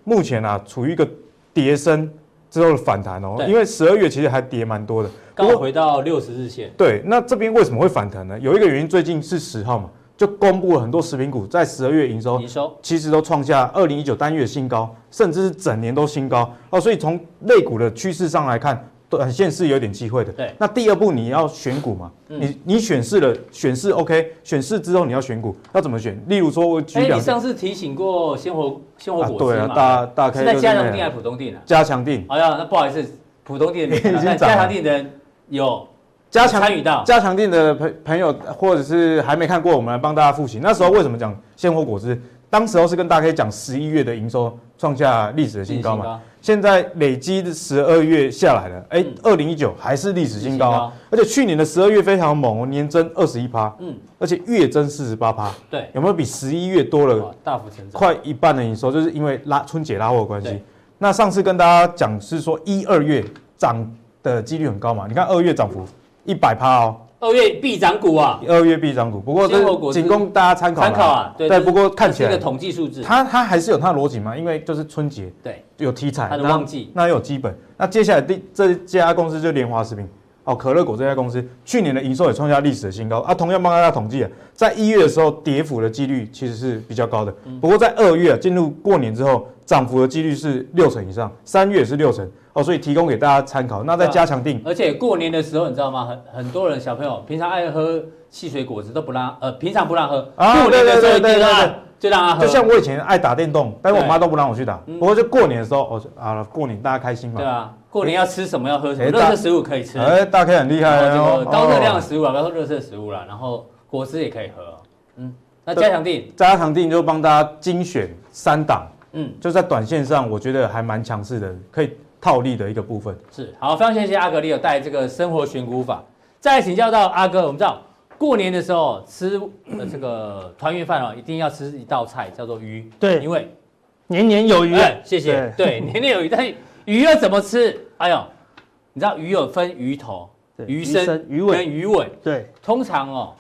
目前啊，处于一个跌升之后的反弹哦，因为十二月其实还跌蛮多的，刚回到六十日线。对，那这边为什么会反弹呢？有一个原因，最近是十号嘛，就公布了很多食品股在十二月营收，营收其实都创下二零一九单月新高，甚至是整年都新高哦。所以从类股的趋势上来看。短线是有点机会的。对，那第二步你要选股嘛？嗯、你你选市了，选市 OK，选市之后你要选股，要怎么选？例如说我举两，哎，你上次提醒过鲜活鲜活果汁嘛？啊对啊，大大概是在加强定还是普通定啊？加强定。哎呀，那不好意思，普通定 已经涨了。加强定的人有加强参与到加强定的朋朋友，或者是还没看过，我们来帮大家复习。那时候为什么讲鲜活果汁？当时候是跟大家可以讲十一月的营收创下历史的新高嘛？现在累积的十二月下来了，哎，二零一九还是历史新高啊！而且去年的十二月非常猛哦，年增二十一趴，嗯，而且月增四十八趴，对，有没有比十一月多了大幅成长？快一半的营收，就是因为拉春节拉货的关系。那上次跟大家讲是说一二月涨的几率很高嘛？你看二月涨幅一百趴哦。二月必涨股啊！二月必涨股，不过这仅供大家参考。参考啊，对。不过看起来这个统计数字，它它还是有它的逻辑嘛？因为就是春节，对，有题材，它的旺季，那有基本。那接下来第这家公司就莲花食品哦，可乐果这家公司去年的营收也创下历史的新高啊。同样帮大家统计啊，在一月的时候跌幅的几率其实是比较高的，不过在二月进入过年之后，涨幅的几率是六成以上，三月也是六成。哦，所以提供给大家参考。那再加强定、啊，而且过年的时候，你知道吗？很很多人小朋友平常爱喝汽水果汁都不让，呃，平常不让喝。啊，过年的时候对对对对对，就让他喝。就像我以前爱打电动，但是我妈都不让我去打。不过就过年的时候，我说啊，过年大家开心嘛。对啊，过年要吃什么要喝什么，热色食物可以吃。哎，大 K 很厉害哦。高热量的食物啊，不要说热色食物了，然后果汁也可以喝。嗯，那加强定，加强定就帮大家精选三档。嗯，就在短线上，我觉得还蛮强势的，可以。套利的一个部分是好，非常谢谢阿格里有带这个生活选股法。再请教到阿哥，我们知道过年的时候吃这个团圆饭哦，一定要吃一道菜叫做鱼。对，因为年年有余。谢谢。对，年年有余。但是鱼要怎么吃？哎呦，你知道鱼有分鱼头、鱼身、鱼尾跟鱼尾。对，通常哦，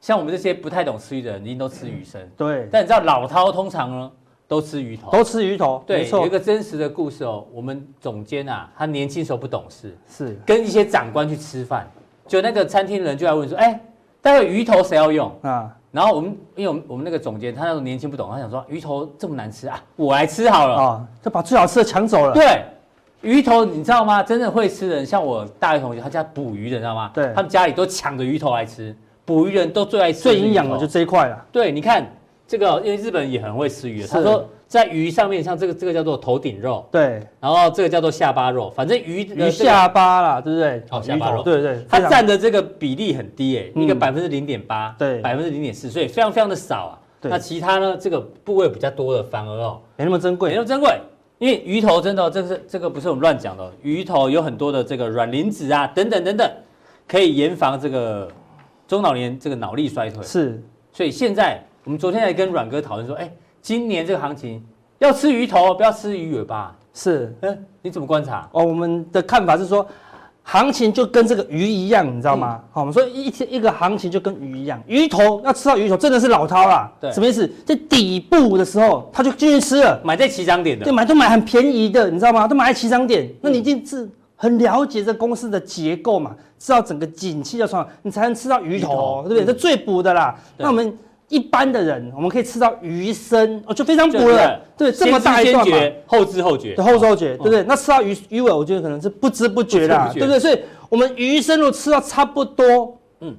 像我们这些不太懂吃鱼的人，一定都吃鱼身。对，但你知道老饕通常呢？都吃鱼头，都吃鱼头，对，有一个真实的故事哦。我们总监啊，他年轻时候不懂事，是跟一些长官去吃饭，就那个餐厅的人就来问说：“哎，待会鱼头谁要用啊？”然后我们因为我们我们那个总监他那时候年轻不懂，他想说鱼头这么难吃啊，我来吃好了啊，就把最好吃的抢走了。对，鱼头你知道吗？真的会吃的人，像我大学同学，他家捕鱼的，你知道吗？对，他们家里都抢着鱼头来吃，捕鱼人都最爱吃，最营养的就这一块了。对，你看这个，因为日本人也很会吃鱼，他说。在鱼上面，像这个这个叫做头顶肉，对，然后这个叫做下巴肉，反正鱼鱼下巴啦，对不对？哦，下巴肉，对对，它占的这个比例很低诶，一个百分之零点八，对，百分之零点四，所以非常非常的少啊。那其他呢，这个部位比较多的，反而哦，没那么珍贵，没那么珍贵，因为鱼头真的，这是这个不是我们乱讲的，鱼头有很多的这个软磷脂啊，等等等等，可以延防这个中老年这个脑力衰退。是，所以现在我们昨天还跟阮哥讨论说，哎，今年这个行情要吃鱼头，不要吃鱼尾巴。是，嗯，你怎么观察？哦，我们的看法是说。行情就跟这个鱼一样，你知道吗？好、嗯，我们说一天一个行情就跟鱼一样，鱼头要吃到鱼头真的是老饕啦。对，什么意思？在底部的时候他就进去吃了，买在起涨点的。对，买都买很便宜的，你知道吗？都买在起涨点，那你一定是很了解这公司的结构嘛，知道整个景气要从，你才能吃到鱼头，鱼头对不对？这、嗯、最补的啦。那我们。一般的人，我们可以吃到鱼身，哦，就非常补了。对，这么大一段嘛，后知后觉，对，后知后觉，对不对？那吃到鱼鱼尾，我觉得可能是不知不觉啦，对不对？所以，我们鱼身如果吃到差不多，嗯，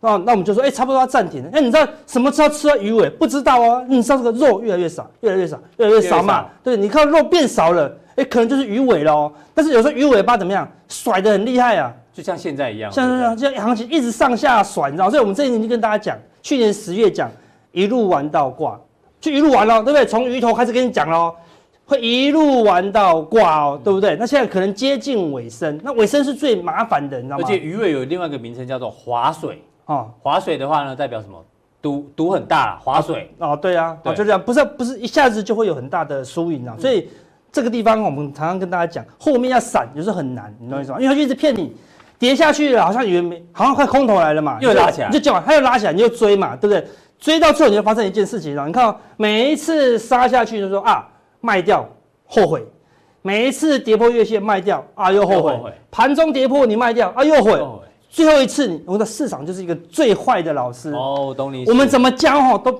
那那我们就说，哎，差不多要暂停了。哎，你知道什么时候吃到鱼尾？不知道哦。你知道这个肉越来越少，越来越少，越来越少嘛？对，你看肉变少了，哎，可能就是鱼尾喽。但是有时候鱼尾巴怎么样，甩的很厉害啊，就像现在一样，像像像行情一直上下甩，你知道？所以我们这一年就跟大家讲。去年十月讲一路玩到挂，就一路玩了，对不对？从鱼头开始跟你讲喽，会一路玩到挂哦，对不对？那现在可能接近尾声，那尾声是最麻烦的，你知道吗？而且鱼尾有另外一个名称叫做划水哦，划水的话呢，代表什么？赌赌很大，划水哦，对啊，对哦，就这样，不是不是一下子就会有很大的输赢啊，所以这个地方我们常常跟大家讲，后面要闪有时候很难，你懂我意思吗？因为他就一直骗你。跌下去了，好像以为没，好像快空头来了嘛，又拉起来，你就叫，它又拉起来，你就追嘛，对不对？追到最后，你就发生一件事情了。你看哦，每一次杀下去就说啊卖掉，后悔；每一次跌破月线卖掉啊又后悔；盘中跌破你卖掉啊又悔。最后一次，我们的市场就是一个最坏的老师哦，懂你。我们怎么教哈都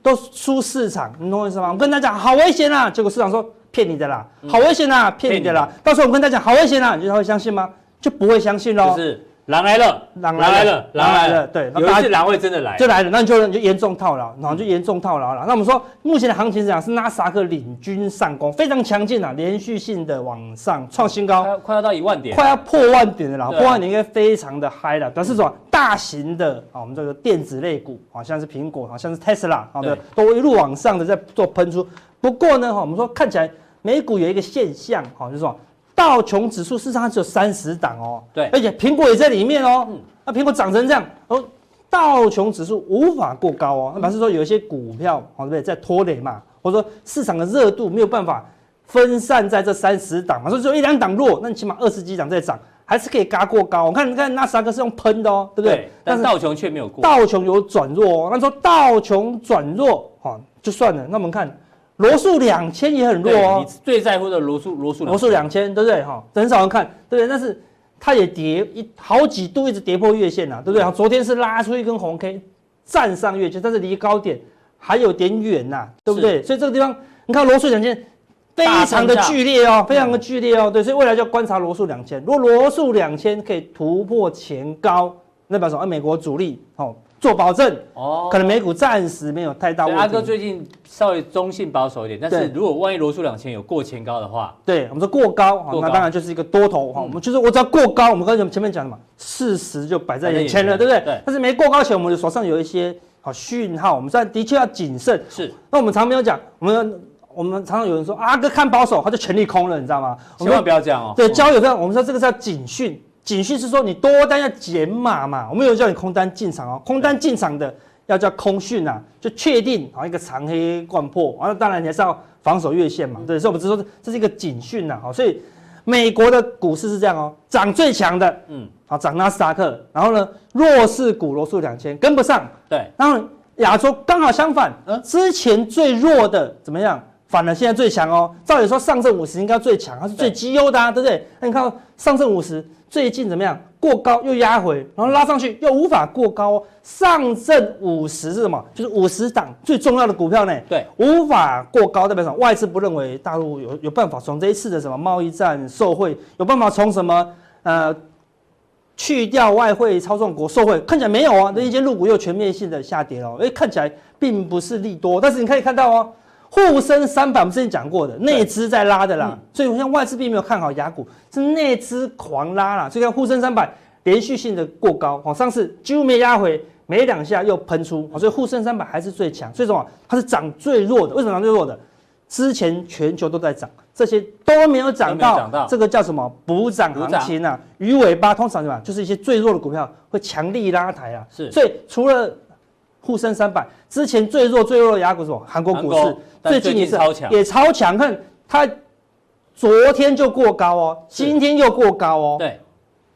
都输市场，你懂我意思吗？我跟大家讲好危险啊，结果市场说骗你的啦，好危险啊，骗你的啦。到时候我们跟大家讲好危险啊，你觉得他会相信吗？就不会相信喽。就是狼来了，狼来了，狼来了。对，有一次狼会真的来，就来了，那你就就严重套牢，然后就严重套牢了。那我们说，目前的行情是这样，是纳斯达克领军上攻，非常强劲啊，连续性的往上创新高，快要到一万点，快要破万点的了。破万点应该非常的嗨了，表示说大型的啊，我们这个电子类股好像是苹果，好像是 Tesla，，好的，都一路往上的在做喷出。不过呢，哈，我们说看起来美股有一个现象，哈，就是说。道琼指数事实上只有三十档哦，对，而且苹果也在里面哦。嗯，那苹果涨成这样，哦，道琼指数无法过高哦。那表示说有一些股票，哦，对不对，在拖累嘛，或者说市场的热度没有办法分散在这三十档嘛，所以只有一两档弱，那你起码二十几档在涨，还是可以嘎过高。我看，你看纳斯达克是用喷的哦，对不对？对，但是道琼却没有过。道琼有转弱哦，那说道琼转弱，哈，就算了。那我们看。罗素两千也很弱哦，你最在乎的罗素罗素罗素两千，对不对哈？很少人看，对不对？但是它也跌一好几度，一直跌破月线呐、啊，对不对？昨天是拉出一根红 K，站上月线，但是离高点还有点远呐、啊，对不对？所以这个地方你看罗素两千非常的剧烈哦，非常的剧烈哦，对，所以未来就要观察罗素两千。如果罗素两千可以突破前高，那表示说美国主力哦。做保证哦，可能美股暂时没有太大问题。阿哥最近稍微中性保守一点，但是如果万一罗素两千有过前高的话，对，我们说过高，那当然就是一个多头哈。嗯、我们就是我只要过高，我们刚才前面讲什么，事实就摆在眼前了，前对不对？对。但是没过高前，我们的手上有一些好讯号，我们现在的确要谨慎。是。那我们常没有讲，我们我们常常有人说阿哥看保守，他就全力空了，你知道吗？千万不要这样哦。对，交友这样，我们说这个叫警讯。警讯是说你多单要减码嘛，我们有叫你空单进场哦，空单进场的要叫空讯呐，就确定好一个长黑贯破，完了当然你还是要防守月线嘛，对，所以我们只是说这是一个警讯呐，好，所以美国的股市是这样哦，涨最强的，嗯，好涨纳斯达克，然后呢弱势股罗素两千跟不上，对，然后亚洲刚好相反，嗯，之前最弱的怎么样？反而现在最强哦，照理说上证五十应该最强，它是最绩优的啊，对不对？那你看上证五十。最近怎么样？过高又压回，然后拉上去又无法过高哦。上证五十是什么？就是五十档最重要的股票呢。对，无法过高代表什么？外资不认为大陆有有办法从这一次的什么贸易战受惠，有办法从什么呃去掉外汇操纵国受惠？看起来没有啊。那一间入股又全面性的下跌了，哎，看起来并不是利多。但是你可以看到哦。沪深三百，我们之前讲过的，内资在拉的啦，嗯、所以我像外资并没有看好雅股，是内资狂拉啦。所以看沪深三百连续性的过高，哦，上次几乎没压回，没两下又喷出，所以沪深三百还是最强。所以说它是涨最弱的，为什么涨最弱的？之前全球都在涨，这些都没有涨到，到这个叫什么补涨行情啊？鱼尾巴通常什么？就是一些最弱的股票会强力拉抬啊。是，所以除了沪深三百之前最弱最弱的亚股是什么？韩国股市最近也是超强，也超强。看它昨天就过高哦，今天又过高哦。对，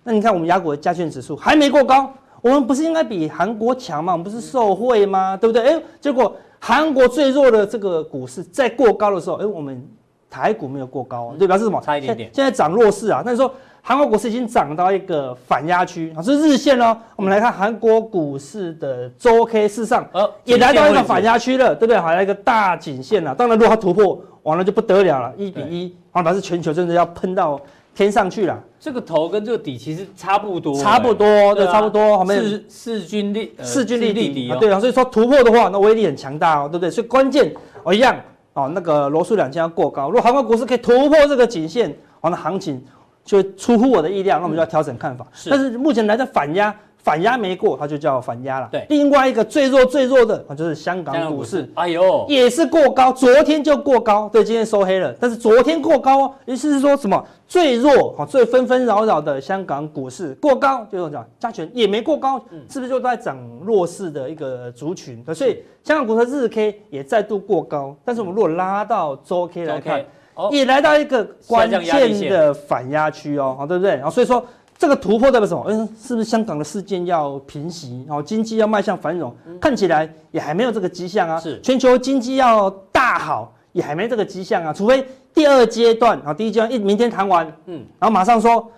那你看我们亚股的加权指数还没过高，我们不是应该比韩国强吗？我们不是受惠吗？对不对？哎，结果。韩国最弱的这个股市在过高的时候，哎，我们台股没有过高，对，表示什么？差一点点。现在涨弱势啊，那你说韩国股市已经涨到一个反压区啊，是日线哦。我们来看韩国股市的周 K 市上，呃，也来到一个反压区了，对不对？还有一个大颈线了。当然，如果它突破，完了就不得了了，一比一，啊，表示全球真的要喷到天上去了。这个头跟这个底其实差不多，差不多，对，差不多。势势均力势均力敌，对啊。所以说突破的话，那威力很强大哦，对不对？所以关键哦一样哦，那个罗素两千要过高。如果韩国股市可以突破这个颈线，完了行情就出乎我的意料，那我们就要调整看法。但是目前来的反压。反压没过，它就叫反压了。对，另外一个最弱最弱的啊，就是香港股市。哎呦，也是过高，昨天就过高，对，今天收黑了。但是昨天过高哦，意思是说什么？最弱啊，最纷纷扰扰的香港股市过高，就是讲加权也没过高，是不是就在涨弱势的一个族群？所以香港股市日 K 也再度过高，但是我们如果拉到周 K 来看，也来到一个关键的反压区哦，好，对不对？然后所以说。这个突破代表什么？嗯，是不是香港的事件要平息？然后经济要迈向繁荣？看起来也还没有这个迹象啊。是，全球经济要大好，也还没这个迹象啊。除非第二阶段，啊，第一阶段一明天谈完，嗯，然后马上说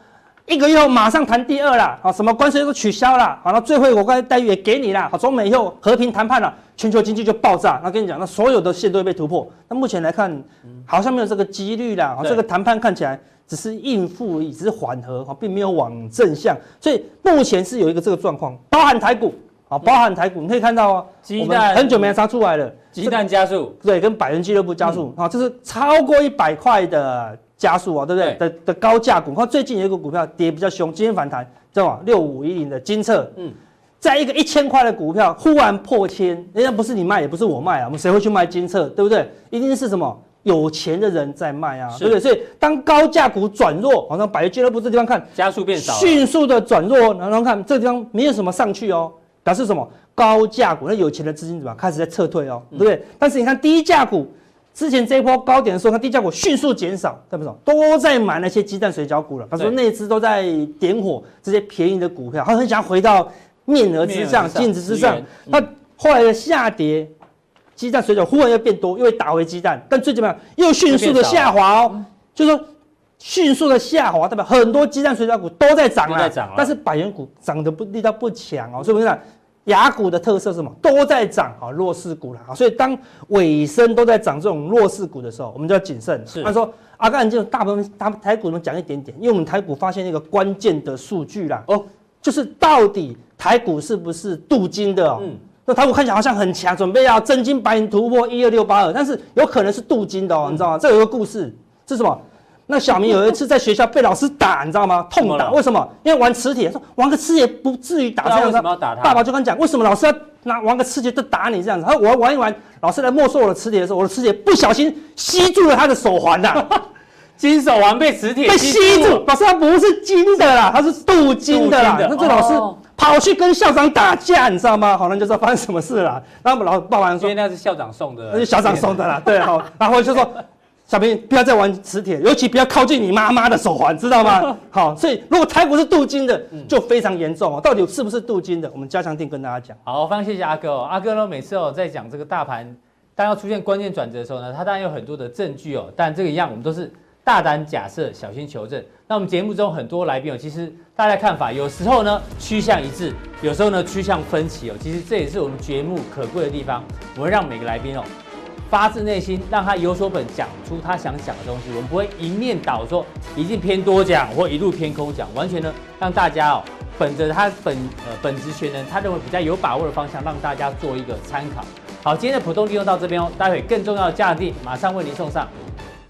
一个月后马上谈第二了，啊，什么关税都取消了，好，那最惠国待遇也给你了，好，中美以后和平谈判了，全球经济就爆炸。那跟你讲，那所有的线都会被突破。那目前来看，好像没有这个几率啦。这个谈判看起来。只是应付，只是缓和哈，并没有往正向，所以目前是有一个这个状况，包含台股啊，包含台股，你可以看到啊，鸡蛋很久没杀出来了，鸡蛋加速，对，跟百元俱乐部加速啊，这是超过一百块的加速啊，对不对？的的高价股，看最近有一个股票跌比较凶，今天反弹，知道吗？六五一零的金策，嗯，在一个一千块的股票忽然破千，人家不是你卖，也不是我卖啊，我们谁会去卖金策，对不对？一定是什么？有钱的人在卖啊，对不对？所以当高价股转弱，好像百元俱乐部这地方看加速变少，迅速的转弱，然后看这地方没有什么上去哦，表示什么？高价股那有钱的资金怎么开始在撤退哦，对不对？但是你看低价股之前这一波高点的时候，看低价股迅速减少，对不对？都在买那些鸡蛋水饺股了，他说那资都在点火这些便宜的股票，他很想回到面额之上、净值之上。那后来的下跌。鸡蛋水饺忽然又变多，又会打回鸡蛋，但最起码？又迅速的下滑哦，就说迅速的下滑，代表很多鸡蛋水饺股都在涨了，但是百元股涨的不力道不强哦，所以我们讲亚股的特色是什么？都在涨啊，弱势股了啊，所以当尾声都在涨这种弱势股的时候，我们就要谨慎。是，他说阿干就大部分他台股我们讲一点点，因为我们台股发现一个关键的数据啦，哦，就是到底台股是不是镀金的哦？嗯。那台股看起来好像很强，准备要真金白银突破一二六八二，但是有可能是镀金的哦，你知道吗？这有个故事，是什么？那小明有一次在学校被老师打，你知道吗？痛打，为什么？因为玩磁铁，说玩个磁铁不至于打这样子。为什么要打他？爸爸就跟他讲，为什么老师要拿玩个磁铁就打你这样子？他说我要玩一玩，老师来没收我的磁铁的时候，我的磁铁不小心吸住了他的手环呐，金手环被磁铁被吸住。老师，他不是金的啦，他是镀金的啦。那这老师。跑去跟校长打架，你知道吗？好，那就知道发生什么事了。然后我们老爸爸说，因为那是校长送的，那是校长送的啦。对，好，然后就说，小平不要再玩磁铁，尤其不要靠近你妈妈的手环，知道吗？好，所以如果台股是镀金的，就非常严重哦。到底是不是镀金的？我们加强定跟大家讲。好，非常谢谢阿哥哦。阿哥呢，每次哦在讲这个大盘，当要出现关键转折的时候呢，他当然有很多的证据哦。但这个一样，我们都是。大胆假设，小心求证。那我们节目中很多来宾哦，其实大家看法有时候呢趋向一致，有时候呢趋向分歧哦。其实这也是我们节目可贵的地方。我们让每个来宾哦发自内心，让他有所本，讲出他想讲的东西。我们不会一面倒说一定偏多讲，或一路偏空讲，完全呢让大家哦本着他本呃本职学能，他认为比较有把握的方向，让大家做一个参考。好，今天的普通利用到这边哦，待会更重要的价定马上为您送上。